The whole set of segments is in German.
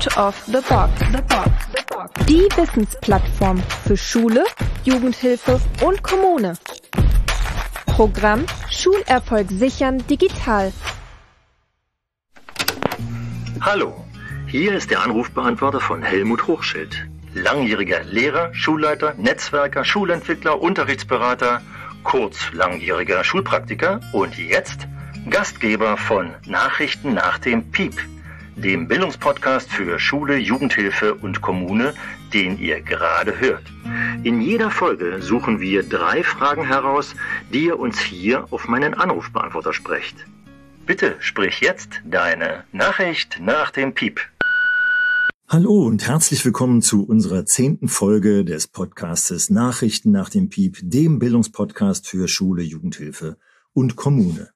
Out of the Box. The Box. The Box. Die Wissensplattform für Schule, Jugendhilfe und Kommune. Programm Schulerfolg sichern digital. Hallo, hier ist der Anrufbeantworter von Helmut Hochschild. Langjähriger Lehrer, Schulleiter, Netzwerker, Schulentwickler, Unterrichtsberater, kurz langjähriger Schulpraktiker und jetzt Gastgeber von Nachrichten nach dem Piep, dem Bildungspodcast für Schule, Jugendhilfe und Kommune, den ihr gerade hört. In jeder Folge suchen wir drei Fragen heraus, die ihr uns hier auf meinen Anrufbeantworter sprecht. Bitte sprich jetzt deine Nachricht nach dem Piep. Hallo und herzlich willkommen zu unserer zehnten Folge des Podcastes Nachrichten nach dem Piep, dem Bildungspodcast für Schule, Jugendhilfe und Kommune.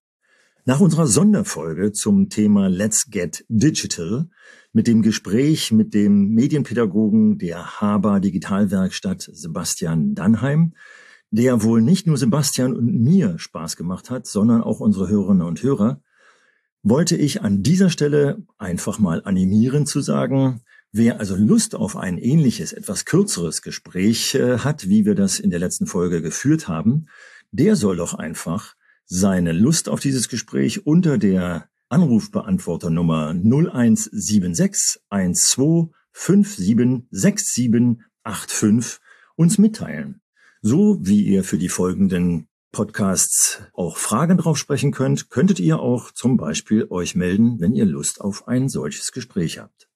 Nach unserer Sonderfolge zum Thema Let's Get Digital mit dem Gespräch mit dem Medienpädagogen der Haber Digitalwerkstatt Sebastian Dannheim, der wohl nicht nur Sebastian und mir Spaß gemacht hat, sondern auch unsere Hörerinnen und Hörer, wollte ich an dieser Stelle einfach mal animieren zu sagen, Wer also Lust auf ein ähnliches, etwas kürzeres Gespräch äh, hat, wie wir das in der letzten Folge geführt haben, der soll doch einfach seine Lust auf dieses Gespräch unter der Anrufbeantworternummer 0176 12 576785 uns mitteilen. So wie ihr für die folgenden Podcasts auch Fragen drauf sprechen könnt, könntet ihr auch zum Beispiel euch melden, wenn ihr Lust auf ein solches Gespräch habt.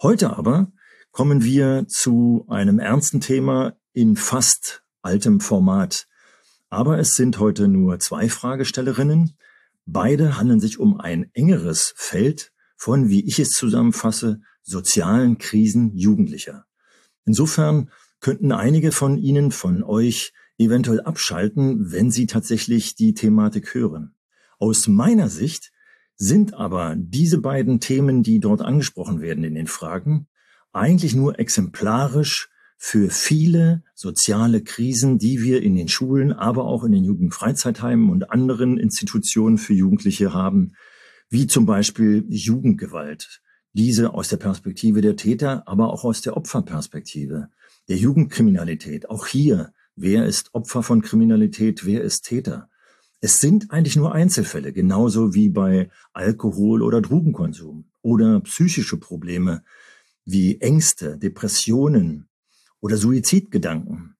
Heute aber kommen wir zu einem ernsten Thema in fast altem Format, aber es sind heute nur zwei Fragestellerinnen. Beide handeln sich um ein engeres Feld von, wie ich es zusammenfasse, sozialen Krisen Jugendlicher. Insofern könnten einige von Ihnen, von euch, eventuell abschalten, wenn Sie tatsächlich die Thematik hören. Aus meiner Sicht sind aber diese beiden Themen, die dort angesprochen werden in den Fragen, eigentlich nur exemplarisch für viele soziale Krisen, die wir in den Schulen, aber auch in den Jugendfreizeitheimen und anderen Institutionen für Jugendliche haben, wie zum Beispiel Jugendgewalt. Diese aus der Perspektive der Täter, aber auch aus der Opferperspektive, der Jugendkriminalität. Auch hier, wer ist Opfer von Kriminalität, wer ist Täter? Es sind eigentlich nur Einzelfälle, genauso wie bei Alkohol- oder Drogenkonsum oder psychische Probleme wie Ängste, Depressionen, oder Suizidgedanken.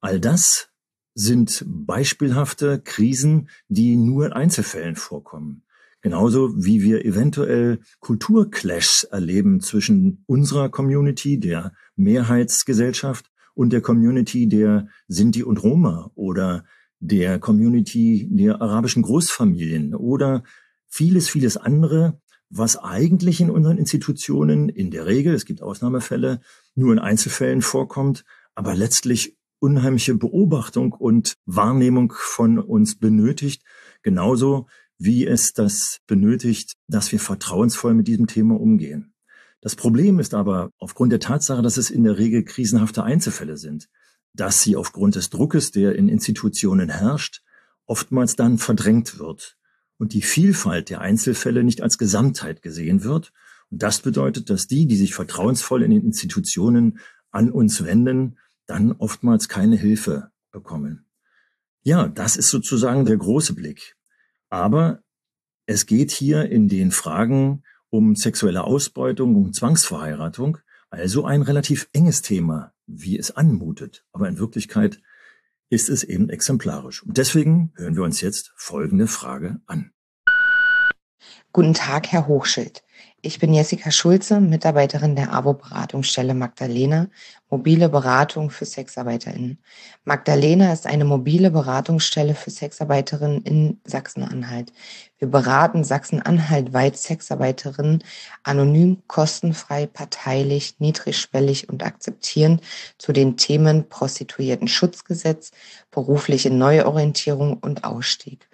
All das sind beispielhafte Krisen, die nur in Einzelfällen vorkommen. Genauso wie wir eventuell Kulturclashs erleben zwischen unserer Community, der Mehrheitsgesellschaft, und der Community der Sinti und Roma oder der Community der arabischen Großfamilien oder vieles, vieles andere, was eigentlich in unseren Institutionen in der Regel, es gibt Ausnahmefälle, nur in Einzelfällen vorkommt, aber letztlich unheimliche Beobachtung und Wahrnehmung von uns benötigt, genauso wie es das benötigt, dass wir vertrauensvoll mit diesem Thema umgehen. Das Problem ist aber aufgrund der Tatsache, dass es in der Regel krisenhafte Einzelfälle sind, dass sie aufgrund des Druckes, der in Institutionen herrscht, oftmals dann verdrängt wird und die Vielfalt der Einzelfälle nicht als Gesamtheit gesehen wird und das bedeutet, dass die, die sich vertrauensvoll in den Institutionen an uns wenden, dann oftmals keine Hilfe bekommen. Ja, das ist sozusagen der große Blick. Aber es geht hier in den Fragen um sexuelle Ausbeutung, um Zwangsverheiratung, also ein relativ enges Thema, wie es anmutet. Aber in Wirklichkeit ist es eben exemplarisch. Und deswegen hören wir uns jetzt folgende Frage an. Guten Tag, Herr Hochschild. Ich bin Jessica Schulze, Mitarbeiterin der AWO-Beratungsstelle Magdalena, mobile Beratung für SexarbeiterInnen. Magdalena ist eine mobile Beratungsstelle für Sexarbeiterinnen in Sachsen-Anhalt. Wir beraten Sachsen-Anhalt weit Sexarbeiterinnen anonym, kostenfrei, parteilich, niedrigschwellig und akzeptierend zu den Themen Prostituierten-Schutzgesetz, berufliche Neuorientierung und Ausstieg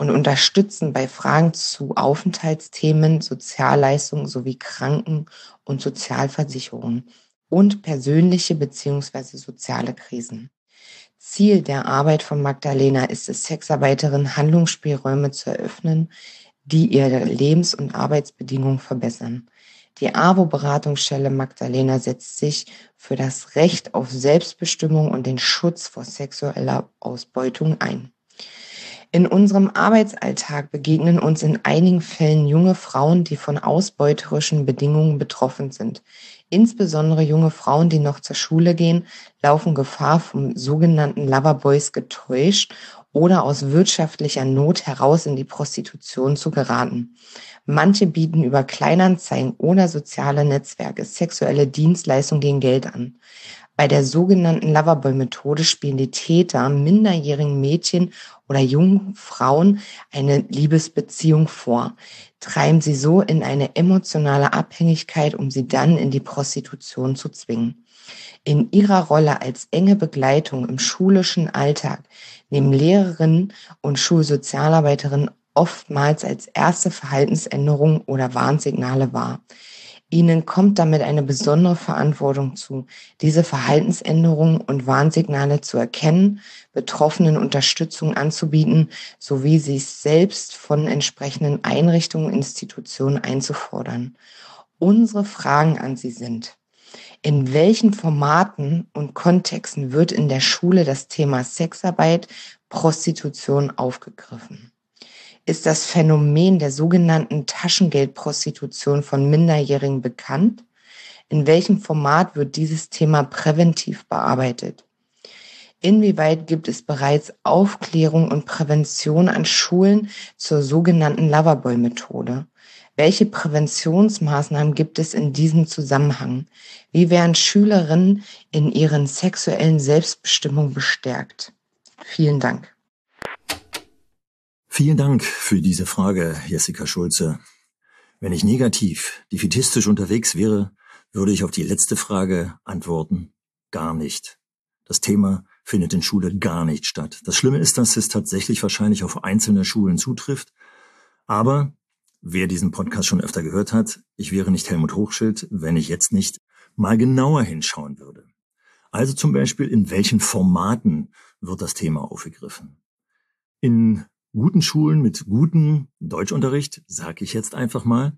und unterstützen bei Fragen zu Aufenthaltsthemen, Sozialleistungen sowie Kranken- und Sozialversicherungen und persönliche bzw. soziale Krisen. Ziel der Arbeit von Magdalena ist es, Sexarbeiterinnen Handlungsspielräume zu eröffnen, die ihre Lebens- und Arbeitsbedingungen verbessern. Die AWO-Beratungsstelle Magdalena setzt sich für das Recht auf Selbstbestimmung und den Schutz vor sexueller Ausbeutung ein. In unserem Arbeitsalltag begegnen uns in einigen Fällen junge Frauen, die von ausbeuterischen Bedingungen betroffen sind. Insbesondere junge Frauen, die noch zur Schule gehen, laufen Gefahr, vom sogenannten Loverboys getäuscht oder aus wirtschaftlicher Not heraus in die Prostitution zu geraten. Manche bieten über Kleinanzeigen oder soziale Netzwerke sexuelle Dienstleistungen gegen Geld an. Bei der sogenannten Loverboy-Methode spielen die Täter minderjährigen Mädchen oder jungen Frauen eine Liebesbeziehung vor, treiben sie so in eine emotionale Abhängigkeit, um sie dann in die Prostitution zu zwingen. In ihrer Rolle als enge Begleitung im schulischen Alltag nehmen Lehrerinnen und Schulsozialarbeiterinnen oftmals als erste Verhaltensänderung oder Warnsignale wahr. Ihnen kommt damit eine besondere Verantwortung zu, diese Verhaltensänderungen und Warnsignale zu erkennen, Betroffenen Unterstützung anzubieten, sowie sich selbst von entsprechenden Einrichtungen, Institutionen einzufordern. Unsere Fragen an Sie sind, in welchen Formaten und Kontexten wird in der Schule das Thema Sexarbeit, Prostitution aufgegriffen? Ist das Phänomen der sogenannten Taschengeldprostitution von Minderjährigen bekannt? In welchem Format wird dieses Thema präventiv bearbeitet? Inwieweit gibt es bereits Aufklärung und Prävention an Schulen zur sogenannten Loverboy-Methode? Welche Präventionsmaßnahmen gibt es in diesem Zusammenhang? Wie werden Schülerinnen in ihren sexuellen Selbstbestimmung bestärkt? Vielen Dank. Vielen Dank für diese Frage, Jessica Schulze. Wenn ich negativ, defitistisch unterwegs wäre, würde ich auf die letzte Frage antworten, gar nicht. Das Thema findet in Schule gar nicht statt. Das Schlimme ist, dass es tatsächlich wahrscheinlich auf einzelne Schulen zutrifft. Aber wer diesen Podcast schon öfter gehört hat, ich wäre nicht Helmut Hochschild, wenn ich jetzt nicht mal genauer hinschauen würde. Also zum Beispiel, in welchen Formaten wird das Thema aufgegriffen? In guten Schulen mit gutem Deutschunterricht, sage ich jetzt einfach mal,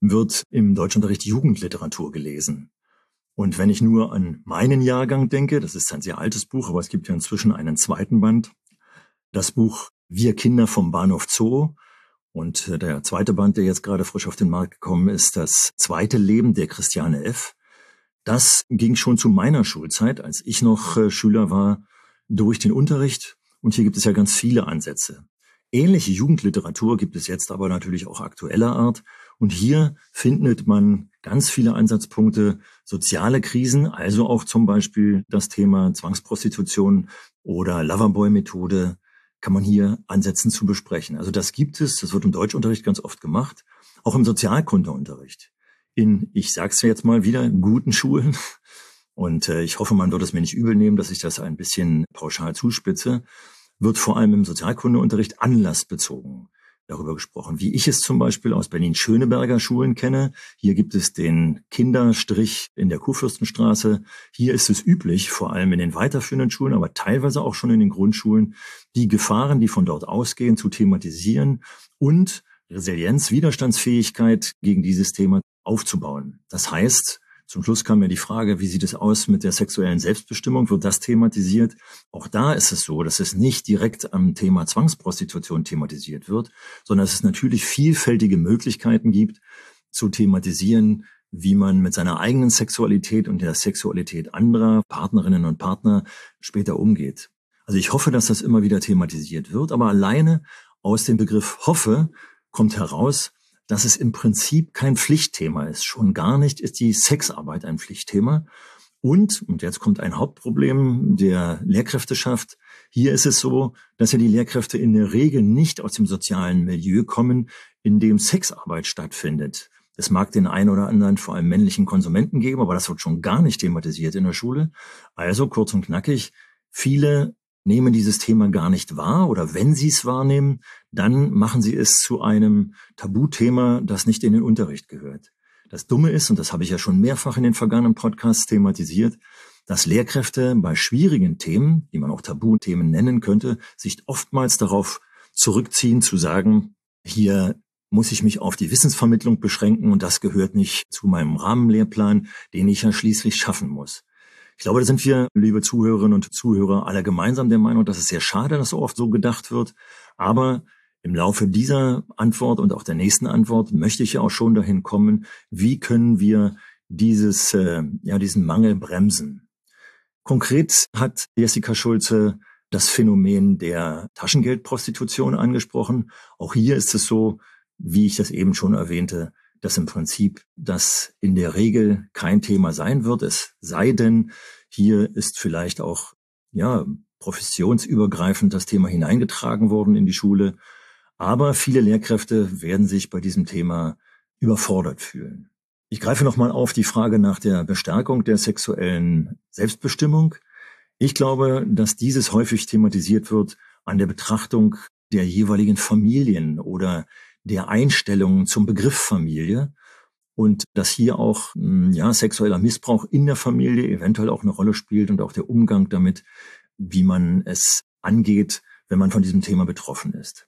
wird im Deutschunterricht Jugendliteratur gelesen. Und wenn ich nur an meinen Jahrgang denke, das ist ein sehr altes Buch, aber es gibt ja inzwischen einen zweiten Band, das Buch Wir Kinder vom Bahnhof Zoo. Und äh, der zweite Band, der jetzt gerade frisch auf den Markt gekommen ist, das zweite Leben der Christiane F. Das ging schon zu meiner Schulzeit, als ich noch äh, Schüler war, durch den Unterricht. Und hier gibt es ja ganz viele Ansätze. Ähnliche Jugendliteratur gibt es jetzt aber natürlich auch aktueller Art. Und hier findet man ganz viele Ansatzpunkte, soziale Krisen, also auch zum Beispiel das Thema Zwangsprostitution oder Loverboy-Methode, kann man hier ansetzen zu besprechen. Also das gibt es, das wird im Deutschunterricht ganz oft gemacht, auch im Sozialkundeunterricht. In, ich sag's jetzt mal wieder, guten Schulen. Und äh, ich hoffe, man wird es mir nicht übel nehmen, dass ich das ein bisschen pauschal zuspitze wird vor allem im Sozialkundeunterricht anlassbezogen darüber gesprochen, wie ich es zum Beispiel aus Berlin-Schöneberger Schulen kenne. Hier gibt es den Kinderstrich in der Kurfürstenstraße. Hier ist es üblich, vor allem in den weiterführenden Schulen, aber teilweise auch schon in den Grundschulen, die Gefahren, die von dort ausgehen, zu thematisieren und Resilienz, Widerstandsfähigkeit gegen dieses Thema aufzubauen. Das heißt, zum Schluss kam ja die Frage, wie sieht es aus mit der sexuellen Selbstbestimmung? Wird das thematisiert? Auch da ist es so, dass es nicht direkt am Thema Zwangsprostitution thematisiert wird, sondern dass es natürlich vielfältige Möglichkeiten gibt, zu thematisieren, wie man mit seiner eigenen Sexualität und der Sexualität anderer Partnerinnen und Partner später umgeht. Also ich hoffe, dass das immer wieder thematisiert wird, aber alleine aus dem Begriff hoffe kommt heraus, dass es im Prinzip kein Pflichtthema ist. Schon gar nicht ist die Sexarbeit ein Pflichtthema. Und, und jetzt kommt ein Hauptproblem der Lehrkräfteschaft. Hier ist es so, dass ja die Lehrkräfte in der Regel nicht aus dem sozialen Milieu kommen, in dem Sexarbeit stattfindet. Es mag den einen oder anderen, vor allem männlichen Konsumenten geben, aber das wird schon gar nicht thematisiert in der Schule. Also kurz und knackig, viele nehmen dieses Thema gar nicht wahr oder wenn sie es wahrnehmen, dann machen sie es zu einem Tabuthema, das nicht in den Unterricht gehört. Das Dumme ist, und das habe ich ja schon mehrfach in den vergangenen Podcasts thematisiert, dass Lehrkräfte bei schwierigen Themen, die man auch Tabuthemen nennen könnte, sich oftmals darauf zurückziehen zu sagen, hier muss ich mich auf die Wissensvermittlung beschränken und das gehört nicht zu meinem Rahmenlehrplan, den ich ja schließlich schaffen muss. Ich glaube, da sind wir, liebe Zuhörerinnen und Zuhörer, alle gemeinsam der Meinung, dass es sehr schade, dass so oft so gedacht wird. Aber im Laufe dieser Antwort und auch der nächsten Antwort möchte ich ja auch schon dahin kommen, wie können wir dieses, äh, ja, diesen Mangel bremsen. Konkret hat Jessica Schulze das Phänomen der Taschengeldprostitution angesprochen. Auch hier ist es so, wie ich das eben schon erwähnte, dass im Prinzip das in der Regel kein Thema sein wird. Es sei denn, hier ist vielleicht auch, ja, professionsübergreifend das Thema hineingetragen worden in die Schule. Aber viele Lehrkräfte werden sich bei diesem Thema überfordert fühlen. Ich greife nochmal auf die Frage nach der Bestärkung der sexuellen Selbstbestimmung. Ich glaube, dass dieses häufig thematisiert wird an der Betrachtung der jeweiligen Familien oder der Einstellung zum Begriff Familie und dass hier auch hm, ja sexueller Missbrauch in der Familie eventuell auch eine Rolle spielt und auch der Umgang damit, wie man es angeht, wenn man von diesem Thema betroffen ist.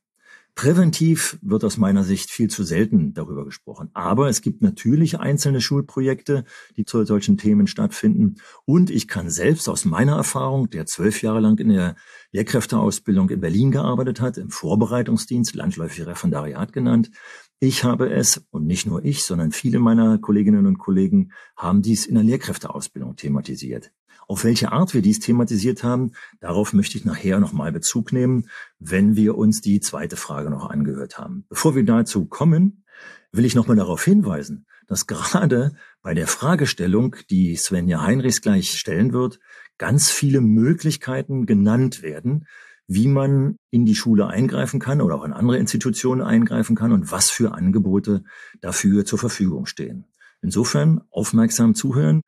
Präventiv wird aus meiner Sicht viel zu selten darüber gesprochen. Aber es gibt natürlich einzelne Schulprojekte, die zu solchen Themen stattfinden. Und ich kann selbst aus meiner Erfahrung, der zwölf Jahre lang in der Lehrkräfteausbildung in Berlin gearbeitet hat, im Vorbereitungsdienst, landläufig Referendariat genannt, ich habe es, und nicht nur ich, sondern viele meiner Kolleginnen und Kollegen haben dies in der Lehrkräfteausbildung thematisiert. Auf welche Art wir dies thematisiert haben, darauf möchte ich nachher nochmal Bezug nehmen, wenn wir uns die zweite Frage noch angehört haben. Bevor wir dazu kommen, will ich nochmal darauf hinweisen, dass gerade bei der Fragestellung, die Svenja Heinrichs gleich stellen wird, ganz viele Möglichkeiten genannt werden, wie man in die Schule eingreifen kann oder auch in andere Institutionen eingreifen kann und was für Angebote dafür zur Verfügung stehen. Insofern aufmerksam zuhören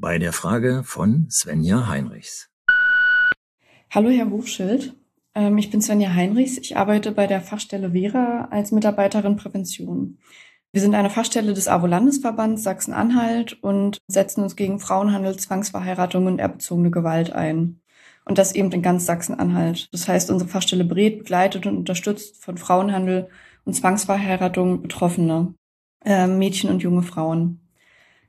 bei der Frage von Svenja Heinrichs. Hallo, Herr Hochschild. Ähm, ich bin Svenja Heinrichs. Ich arbeite bei der Fachstelle Vera als Mitarbeiterin Prävention. Wir sind eine Fachstelle des AWO-Landesverbands Sachsen-Anhalt und setzen uns gegen Frauenhandel, Zwangsverheiratung und erbezogene Gewalt ein. Und das eben in ganz Sachsen-Anhalt. Das heißt, unsere Fachstelle berät, begleitet und unterstützt von Frauenhandel und Zwangsverheiratung Betroffene, äh, Mädchen und junge Frauen.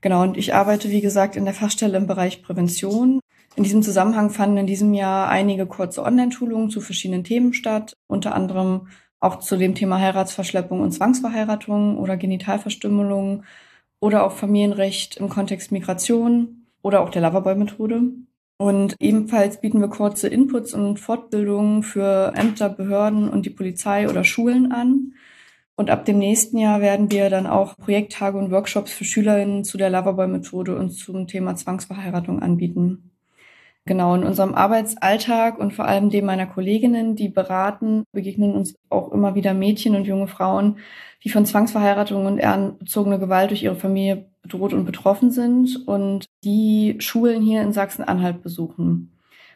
Genau, und ich arbeite, wie gesagt, in der Fachstelle im Bereich Prävention. In diesem Zusammenhang fanden in diesem Jahr einige kurze Online-Schulungen zu verschiedenen Themen statt, unter anderem auch zu dem Thema Heiratsverschleppung und Zwangsverheiratung oder Genitalverstümmelung oder auch Familienrecht im Kontext Migration oder auch der Loverboy-Methode. Und ebenfalls bieten wir kurze Inputs und Fortbildungen für Ämter, Behörden und die Polizei oder Schulen an. Und ab dem nächsten Jahr werden wir dann auch Projekttage und Workshops für Schülerinnen zu der Loverboy-Methode und zum Thema Zwangsverheiratung anbieten. Genau, in unserem Arbeitsalltag und vor allem dem meiner Kolleginnen, die beraten, begegnen uns auch immer wieder Mädchen und junge Frauen, die von Zwangsverheiratung und ehrenbezogene Gewalt durch ihre Familie bedroht und betroffen sind und die Schulen hier in Sachsen-Anhalt besuchen.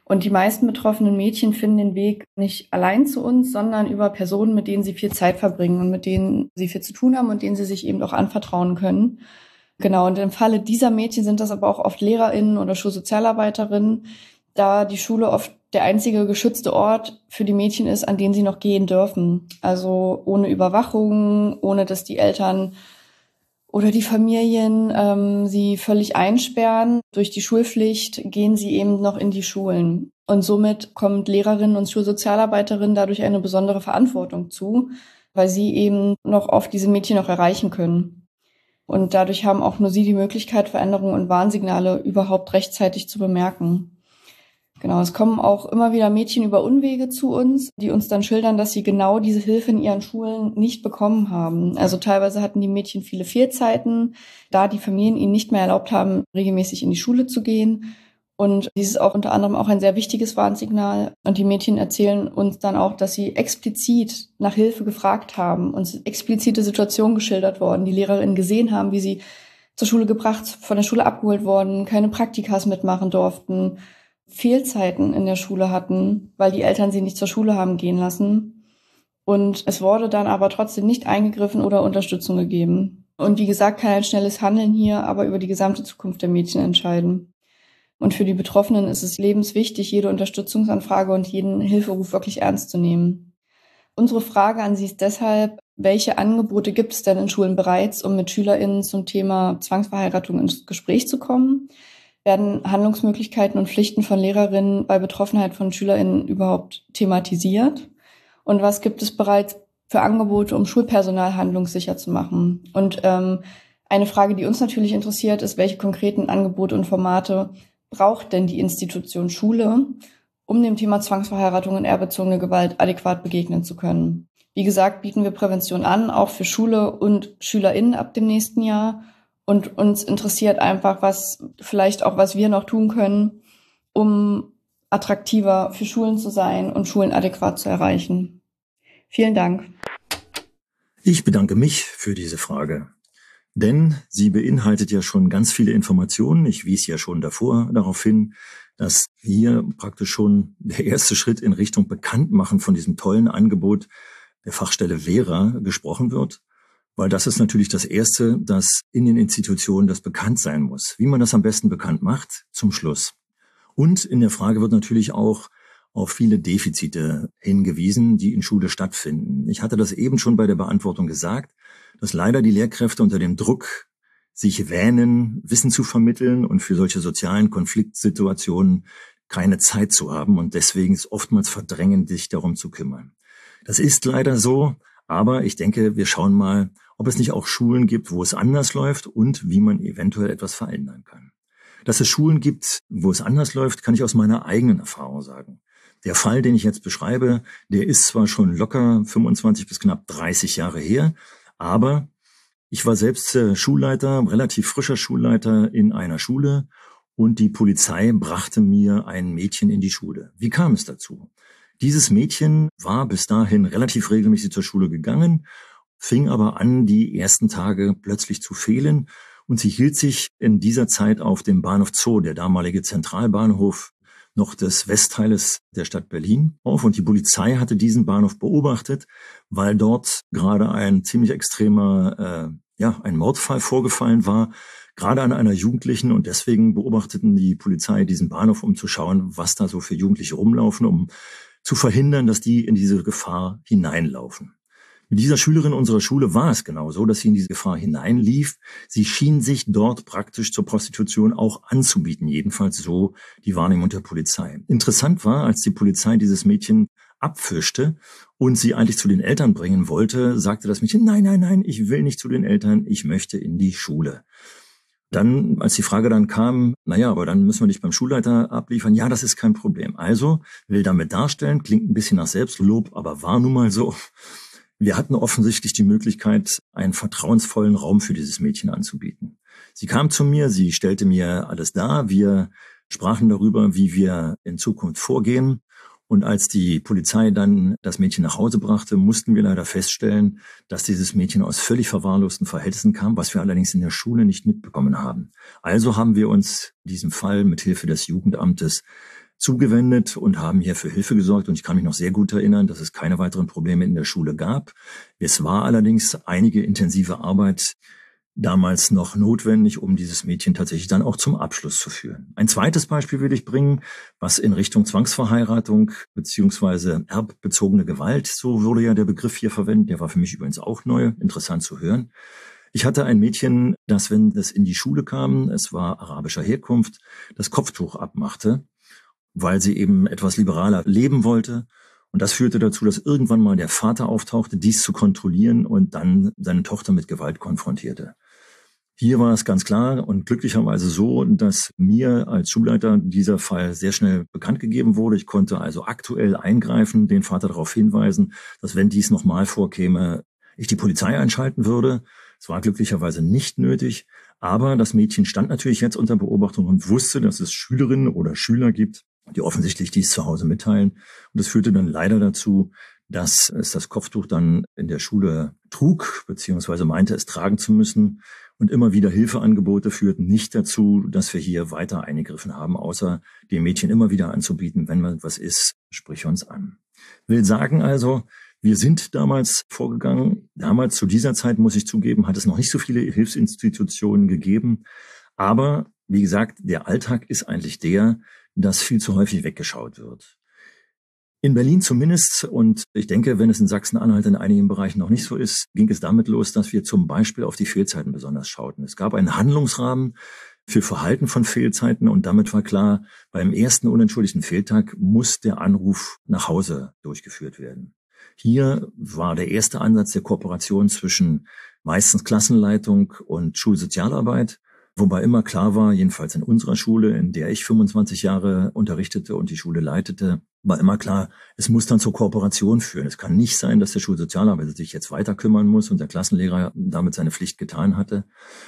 Und die meisten betroffenen Mädchen finden den Weg nicht allein zu uns, sondern über Personen, mit denen sie viel Zeit verbringen und mit denen sie viel zu tun haben und denen sie sich eben auch anvertrauen können. Genau, und im Falle dieser Mädchen sind das aber auch oft LehrerInnen oder Schulsozialarbeiterinnen, da die Schule oft der einzige geschützte Ort für die Mädchen ist, an den sie noch gehen dürfen. Also ohne Überwachung, ohne dass die Eltern oder die Familien ähm, sie völlig einsperren. Durch die Schulpflicht gehen sie eben noch in die Schulen. Und somit kommt Lehrerinnen und Schulsozialarbeiterinnen dadurch eine besondere Verantwortung zu, weil sie eben noch oft diese Mädchen noch erreichen können. Und dadurch haben auch nur sie die Möglichkeit, Veränderungen und Warnsignale überhaupt rechtzeitig zu bemerken. Genau, es kommen auch immer wieder Mädchen über Unwege zu uns, die uns dann schildern, dass sie genau diese Hilfe in ihren Schulen nicht bekommen haben. Also teilweise hatten die Mädchen viele Fehlzeiten, da die Familien ihnen nicht mehr erlaubt haben, regelmäßig in die Schule zu gehen. Und dies ist auch unter anderem auch ein sehr wichtiges Warnsignal. Und die Mädchen erzählen uns dann auch, dass sie explizit nach Hilfe gefragt haben. Uns explizite Situationen geschildert worden, die Lehrerinnen gesehen haben, wie sie zur Schule gebracht, von der Schule abgeholt worden, keine Praktikas mitmachen durften Fehlzeiten in der Schule hatten, weil die Eltern sie nicht zur Schule haben gehen lassen. Und es wurde dann aber trotzdem nicht eingegriffen oder Unterstützung gegeben. Und wie gesagt, kann ein schnelles Handeln hier aber über die gesamte Zukunft der Mädchen entscheiden. Und für die Betroffenen ist es lebenswichtig, jede Unterstützungsanfrage und jeden Hilferuf wirklich ernst zu nehmen. Unsere Frage an Sie ist deshalb, welche Angebote gibt es denn in Schulen bereits, um mit SchülerInnen zum Thema Zwangsverheiratung ins Gespräch zu kommen? Werden Handlungsmöglichkeiten und Pflichten von Lehrerinnen bei Betroffenheit von SchülerInnen überhaupt thematisiert? Und was gibt es bereits für Angebote, um Schulpersonal handlungssicher zu machen? Und ähm, eine Frage, die uns natürlich interessiert, ist, welche konkreten Angebote und Formate braucht denn die Institution Schule, um dem Thema Zwangsverheiratung und erbezogene Gewalt adäquat begegnen zu können? Wie gesagt, bieten wir Prävention an, auch für Schule und SchülerInnen ab dem nächsten Jahr. Und uns interessiert einfach, was vielleicht auch, was wir noch tun können, um attraktiver für Schulen zu sein und Schulen adäquat zu erreichen. Vielen Dank. Ich bedanke mich für diese Frage. Denn sie beinhaltet ja schon ganz viele Informationen. Ich wies ja schon davor darauf hin, dass hier praktisch schon der erste Schritt in Richtung Bekanntmachen von diesem tollen Angebot der Fachstelle Vera gesprochen wird. Weil das ist natürlich das Erste, das in den Institutionen das bekannt sein muss. Wie man das am besten bekannt macht, zum Schluss. Und in der Frage wird natürlich auch auf viele Defizite hingewiesen, die in Schule stattfinden. Ich hatte das eben schon bei der Beantwortung gesagt dass leider die Lehrkräfte unter dem Druck sich wähnen, Wissen zu vermitteln und für solche sozialen Konfliktsituationen keine Zeit zu haben und deswegen es oftmals verdrängen, sich darum zu kümmern. Das ist leider so, aber ich denke, wir schauen mal, ob es nicht auch Schulen gibt, wo es anders läuft und wie man eventuell etwas verändern kann. Dass es Schulen gibt, wo es anders läuft, kann ich aus meiner eigenen Erfahrung sagen. Der Fall, den ich jetzt beschreibe, der ist zwar schon locker 25 bis knapp 30 Jahre her, aber ich war selbst äh, Schulleiter, relativ frischer Schulleiter in einer Schule und die Polizei brachte mir ein Mädchen in die Schule. Wie kam es dazu? Dieses Mädchen war bis dahin relativ regelmäßig zur Schule gegangen, fing aber an, die ersten Tage plötzlich zu fehlen. Und sie hielt sich in dieser Zeit auf dem Bahnhof Zoo, der damalige Zentralbahnhof noch des Westteiles der Stadt Berlin auf. Und die Polizei hatte diesen Bahnhof beobachtet, weil dort gerade ein ziemlich extremer, äh, ja, ein Mordfall vorgefallen war, gerade an einer Jugendlichen. Und deswegen beobachteten die Polizei diesen Bahnhof, um zu schauen, was da so für Jugendliche rumlaufen, um zu verhindern, dass die in diese Gefahr hineinlaufen. Mit dieser Schülerin unserer Schule war es genau so, dass sie in diese Gefahr hineinlief. Sie schien sich dort praktisch zur Prostitution auch anzubieten, jedenfalls so die Wahrnehmung der Polizei. Interessant war, als die Polizei dieses Mädchen abfischte und sie eigentlich zu den Eltern bringen wollte, sagte das Mädchen, nein, nein, nein, ich will nicht zu den Eltern, ich möchte in die Schule. Dann, als die Frage dann kam, naja, aber dann müssen wir dich beim Schulleiter abliefern. Ja, das ist kein Problem. Also will damit darstellen, klingt ein bisschen nach Selbstlob, aber war nun mal so. Wir hatten offensichtlich die Möglichkeit, einen vertrauensvollen Raum für dieses Mädchen anzubieten. Sie kam zu mir, sie stellte mir alles dar, wir sprachen darüber, wie wir in Zukunft vorgehen. Und als die Polizei dann das Mädchen nach Hause brachte, mussten wir leider feststellen, dass dieses Mädchen aus völlig verwahrlosten Verhältnissen kam, was wir allerdings in der Schule nicht mitbekommen haben. Also haben wir uns diesem Fall mit Hilfe des Jugendamtes zugewendet und haben hier für Hilfe gesorgt. Und ich kann mich noch sehr gut erinnern, dass es keine weiteren Probleme in der Schule gab. Es war allerdings einige intensive Arbeit damals noch notwendig, um dieses Mädchen tatsächlich dann auch zum Abschluss zu führen. Ein zweites Beispiel will ich bringen, was in Richtung Zwangsverheiratung beziehungsweise erbbezogene Gewalt, so wurde ja der Begriff hier verwendet, der war für mich übrigens auch neu, interessant zu hören. Ich hatte ein Mädchen, das, wenn es in die Schule kam, es war arabischer Herkunft, das Kopftuch abmachte weil sie eben etwas liberaler leben wollte. Und das führte dazu, dass irgendwann mal der Vater auftauchte, dies zu kontrollieren und dann seine Tochter mit Gewalt konfrontierte. Hier war es ganz klar und glücklicherweise so, dass mir als Schulleiter dieser Fall sehr schnell bekannt gegeben wurde. Ich konnte also aktuell eingreifen, den Vater darauf hinweisen, dass wenn dies nochmal vorkäme, ich die Polizei einschalten würde. Es war glücklicherweise nicht nötig, aber das Mädchen stand natürlich jetzt unter Beobachtung und wusste, dass es Schülerinnen oder Schüler gibt, die offensichtlich dies zu Hause mitteilen. Und das führte dann leider dazu, dass es das Kopftuch dann in der Schule trug, beziehungsweise meinte, es tragen zu müssen. Und immer wieder Hilfeangebote führten nicht dazu, dass wir hier weiter eingegriffen haben, außer dem Mädchen immer wieder anzubieten, wenn was ist, sprich uns an. Will sagen also, wir sind damals vorgegangen. Damals zu dieser Zeit, muss ich zugeben, hat es noch nicht so viele Hilfsinstitutionen gegeben. Aber wie gesagt, der Alltag ist eigentlich der, dass viel zu häufig weggeschaut wird. In Berlin zumindest, und ich denke, wenn es in Sachsen-Anhalt in einigen Bereichen noch nicht so ist, ging es damit los, dass wir zum Beispiel auf die Fehlzeiten besonders schauten. Es gab einen Handlungsrahmen für Verhalten von Fehlzeiten und damit war klar, beim ersten unentschuldigten Fehltag muss der Anruf nach Hause durchgeführt werden. Hier war der erste Ansatz der Kooperation zwischen meistens Klassenleitung und Schulsozialarbeit. Wobei immer klar war, jedenfalls in unserer Schule, in der ich 25 Jahre unterrichtete und die Schule leitete, war immer klar, es muss dann zur Kooperation führen. Es kann nicht sein, dass der Schulsozialarbeiter sich jetzt weiter kümmern muss und der Klassenlehrer damit seine Pflicht getan hatte.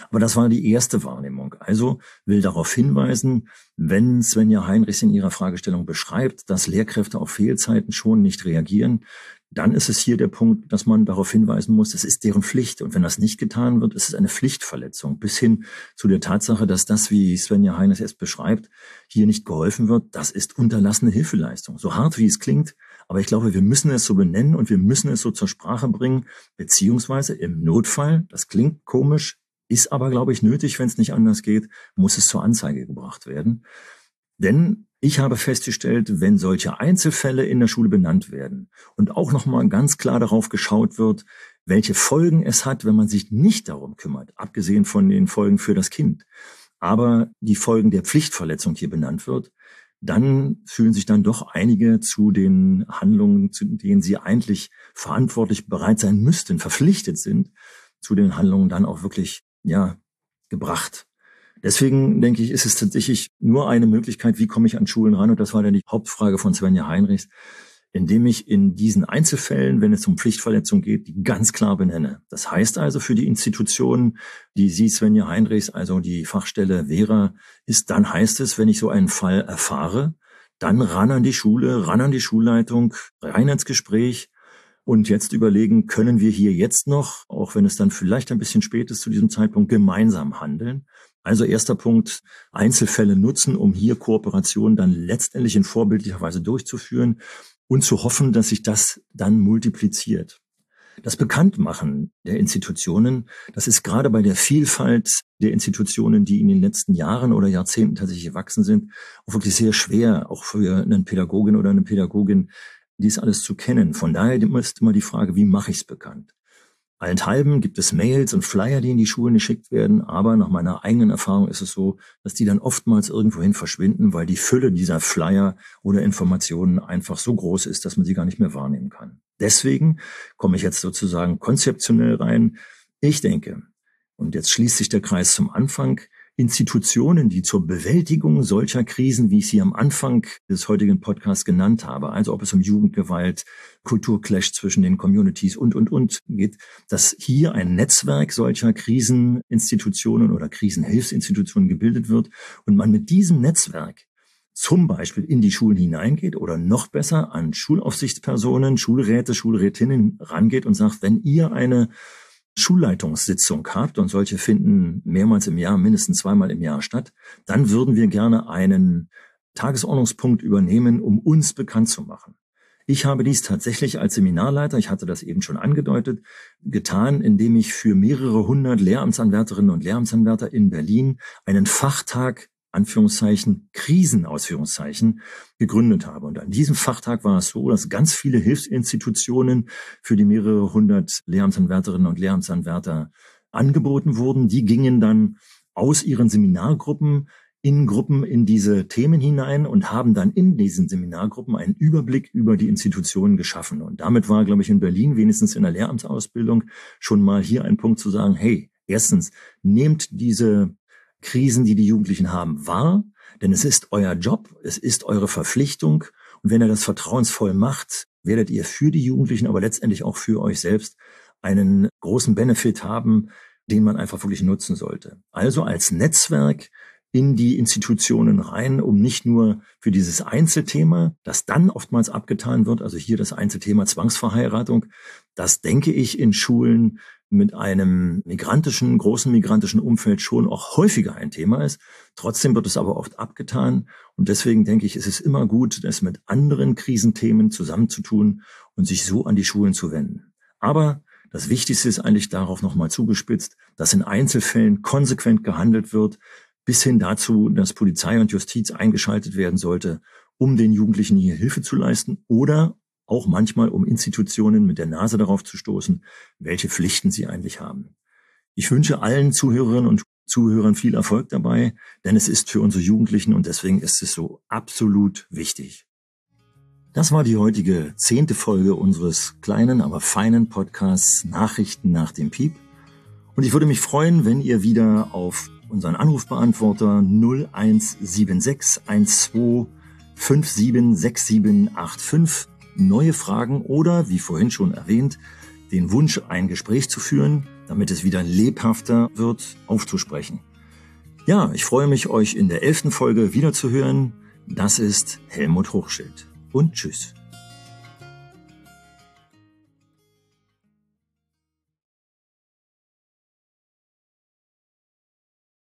Aber das war die erste Wahrnehmung. Also will darauf hinweisen, wenn Svenja Heinrichs in ihrer Fragestellung beschreibt, dass Lehrkräfte auf Fehlzeiten schon nicht reagieren, dann ist es hier der Punkt, dass man darauf hinweisen muss, es ist deren Pflicht. Und wenn das nicht getan wird, ist es eine Pflichtverletzung. Bis hin zu der Tatsache, dass das, wie Svenja Heines es beschreibt, hier nicht geholfen wird, das ist unterlassene Hilfeleistung. So hart wie es klingt, aber ich glaube, wir müssen es so benennen und wir müssen es so zur Sprache bringen, beziehungsweise im Notfall, das klingt komisch, ist aber, glaube ich, nötig, wenn es nicht anders geht, muss es zur Anzeige gebracht werden. Denn ich habe festgestellt, wenn solche Einzelfälle in der Schule benannt werden und auch nochmal ganz klar darauf geschaut wird, welche Folgen es hat, wenn man sich nicht darum kümmert, abgesehen von den Folgen für das Kind, aber die Folgen der Pflichtverletzung hier benannt wird, dann fühlen sich dann doch einige zu den Handlungen, zu denen sie eigentlich verantwortlich bereit sein müssten, verpflichtet sind, zu den Handlungen dann auch wirklich, ja, gebracht. Deswegen denke ich, ist es tatsächlich nur eine Möglichkeit, wie komme ich an Schulen ran? Und das war dann die Hauptfrage von Svenja Heinrichs, indem ich in diesen Einzelfällen, wenn es um Pflichtverletzung geht, die ganz klar benenne. Das heißt also für die Institutionen, die Sie, Svenja Heinrichs, also die Fachstelle Vera ist, dann heißt es, wenn ich so einen Fall erfahre, dann ran an die Schule, ran an die Schulleitung, rein ins Gespräch, und jetzt überlegen, können wir hier jetzt noch, auch wenn es dann vielleicht ein bisschen spät ist zu diesem Zeitpunkt, gemeinsam handeln. Also erster Punkt, Einzelfälle nutzen, um hier Kooperationen dann letztendlich in vorbildlicher Weise durchzuführen und zu hoffen, dass sich das dann multipliziert. Das Bekanntmachen der Institutionen, das ist gerade bei der Vielfalt der Institutionen, die in den letzten Jahren oder Jahrzehnten tatsächlich gewachsen sind, auch wirklich sehr schwer, auch für einen Pädagogin oder eine Pädagogin, dies alles zu kennen. Von daher ist immer die Frage, wie mache ich es bekannt? Allenthalben gibt es Mails und Flyer, die in die Schulen geschickt werden, aber nach meiner eigenen Erfahrung ist es so, dass die dann oftmals irgendwohin verschwinden, weil die Fülle dieser Flyer oder Informationen einfach so groß ist, dass man sie gar nicht mehr wahrnehmen kann. Deswegen komme ich jetzt sozusagen konzeptionell rein. Ich denke, und jetzt schließt sich der Kreis zum Anfang, Institutionen, die zur Bewältigung solcher Krisen, wie ich sie am Anfang des heutigen Podcasts genannt habe, also ob es um Jugendgewalt, Kulturclash zwischen den Communities und, und, und geht, dass hier ein Netzwerk solcher Kriseninstitutionen oder Krisenhilfsinstitutionen gebildet wird und man mit diesem Netzwerk zum Beispiel in die Schulen hineingeht oder noch besser an Schulaufsichtspersonen, Schulräte, Schulrätinnen rangeht und sagt, wenn ihr eine Schulleitungssitzung habt, und solche finden mehrmals im Jahr, mindestens zweimal im Jahr statt, dann würden wir gerne einen Tagesordnungspunkt übernehmen, um uns bekannt zu machen. Ich habe dies tatsächlich als Seminarleiter, ich hatte das eben schon angedeutet, getan, indem ich für mehrere hundert Lehramtsanwärterinnen und Lehramtsanwärter in Berlin einen Fachtag Anführungszeichen Krisen, Ausführungszeichen, gegründet habe. Und an diesem Fachtag war es so, dass ganz viele Hilfsinstitutionen für die mehrere hundert Lehramtsanwärterinnen und Lehramtsanwärter angeboten wurden. Die gingen dann aus ihren Seminargruppen in Gruppen in diese Themen hinein und haben dann in diesen Seminargruppen einen Überblick über die Institutionen geschaffen. Und damit war, glaube ich, in Berlin, wenigstens in der Lehramtsausbildung, schon mal hier ein Punkt zu sagen, hey, erstens, nehmt diese Krisen, die die Jugendlichen haben, wahr, denn es ist euer Job, es ist eure Verpflichtung. Und wenn ihr das vertrauensvoll macht, werdet ihr für die Jugendlichen, aber letztendlich auch für euch selbst einen großen Benefit haben, den man einfach wirklich nutzen sollte. Also als Netzwerk in die Institutionen rein, um nicht nur für dieses Einzelthema, das dann oftmals abgetan wird, also hier das Einzelthema Zwangsverheiratung, das denke ich in Schulen mit einem migrantischen, großen migrantischen Umfeld schon auch häufiger ein Thema ist. Trotzdem wird es aber oft abgetan. Und deswegen denke ich, ist es immer gut, das mit anderen Krisenthemen zusammenzutun und sich so an die Schulen zu wenden. Aber das Wichtigste ist eigentlich darauf nochmal zugespitzt, dass in Einzelfällen konsequent gehandelt wird, bis hin dazu, dass Polizei und Justiz eingeschaltet werden sollte, um den Jugendlichen hier Hilfe zu leisten oder auch manchmal, um Institutionen mit der Nase darauf zu stoßen, welche Pflichten sie eigentlich haben. Ich wünsche allen Zuhörerinnen und Zuhörern viel Erfolg dabei, denn es ist für unsere Jugendlichen und deswegen ist es so absolut wichtig. Das war die heutige zehnte Folge unseres kleinen, aber feinen Podcasts Nachrichten nach dem Piep. Und ich würde mich freuen, wenn ihr wieder auf unseren Anrufbeantworter 0176 12 576785 neue Fragen oder, wie vorhin schon erwähnt, den Wunsch, ein Gespräch zu führen, damit es wieder lebhafter wird, aufzusprechen. Ja, ich freue mich, euch in der elften Folge wiederzuhören. Das ist Helmut Hochschild. Und tschüss.